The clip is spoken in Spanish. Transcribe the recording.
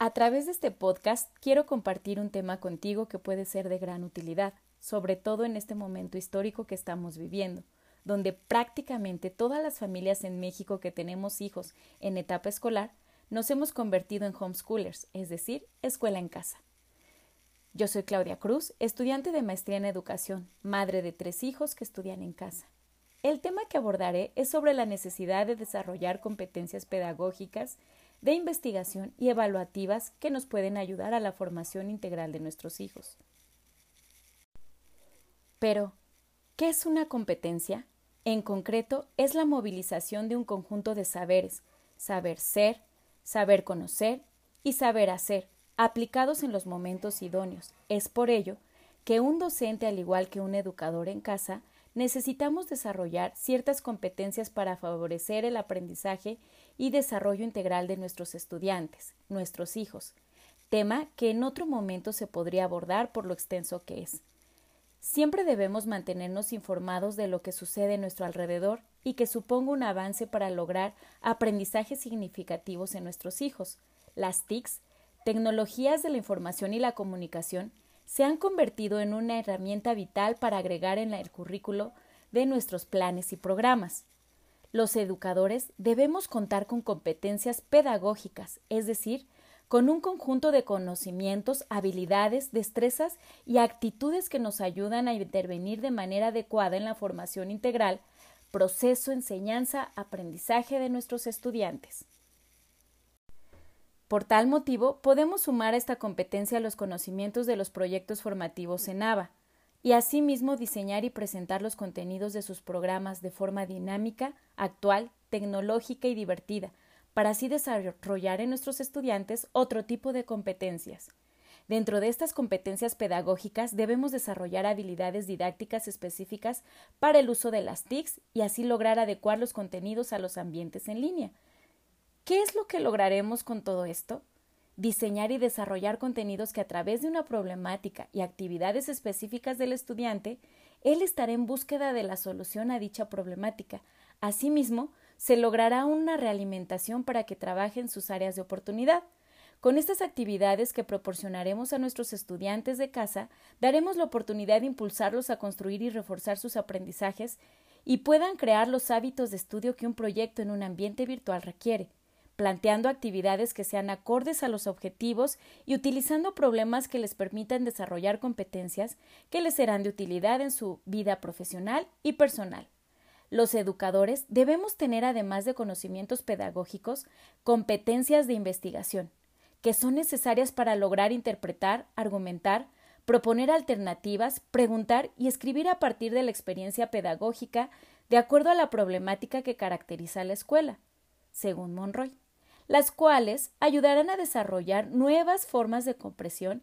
A través de este podcast quiero compartir un tema contigo que puede ser de gran utilidad, sobre todo en este momento histórico que estamos viviendo, donde prácticamente todas las familias en México que tenemos hijos en etapa escolar nos hemos convertido en homeschoolers, es decir, escuela en casa. Yo soy Claudia Cruz, estudiante de maestría en educación, madre de tres hijos que estudian en casa. El tema que abordaré es sobre la necesidad de desarrollar competencias pedagógicas, de investigación y evaluativas que nos pueden ayudar a la formación integral de nuestros hijos. Pero, ¿qué es una competencia? En concreto, es la movilización de un conjunto de saberes, saber ser, saber conocer y saber hacer, aplicados en los momentos idóneos. Es por ello que un docente, al igual que un educador en casa, necesitamos desarrollar ciertas competencias para favorecer el aprendizaje y desarrollo integral de nuestros estudiantes, nuestros hijos, tema que en otro momento se podría abordar por lo extenso que es. Siempre debemos mantenernos informados de lo que sucede a nuestro alrededor y que suponga un avance para lograr aprendizajes significativos en nuestros hijos. Las TICs, tecnologías de la información y la comunicación, se han convertido en una herramienta vital para agregar en el currículo de nuestros planes y programas. Los educadores debemos contar con competencias pedagógicas, es decir, con un conjunto de conocimientos, habilidades, destrezas y actitudes que nos ayudan a intervenir de manera adecuada en la formación integral, proceso, enseñanza, aprendizaje de nuestros estudiantes. Por tal motivo, podemos sumar a esta competencia los conocimientos de los proyectos formativos en ABA, y asimismo diseñar y presentar los contenidos de sus programas de forma dinámica, actual, tecnológica y divertida, para así desarrollar en nuestros estudiantes otro tipo de competencias. Dentro de estas competencias pedagógicas debemos desarrollar habilidades didácticas específicas para el uso de las TICs y así lograr adecuar los contenidos a los ambientes en línea. ¿Qué es lo que lograremos con todo esto? Diseñar y desarrollar contenidos que a través de una problemática y actividades específicas del estudiante, él estará en búsqueda de la solución a dicha problemática. Asimismo, se logrará una realimentación para que trabaje en sus áreas de oportunidad. Con estas actividades que proporcionaremos a nuestros estudiantes de casa, daremos la oportunidad de impulsarlos a construir y reforzar sus aprendizajes y puedan crear los hábitos de estudio que un proyecto en un ambiente virtual requiere, planteando actividades que sean acordes a los objetivos y utilizando problemas que les permitan desarrollar competencias que les serán de utilidad en su vida profesional y personal. Los educadores debemos tener, además de conocimientos pedagógicos, competencias de investigación, que son necesarias para lograr interpretar, argumentar, proponer alternativas, preguntar y escribir a partir de la experiencia pedagógica de acuerdo a la problemática que caracteriza a la escuela, según Monroy, las cuales ayudarán a desarrollar nuevas formas de comprensión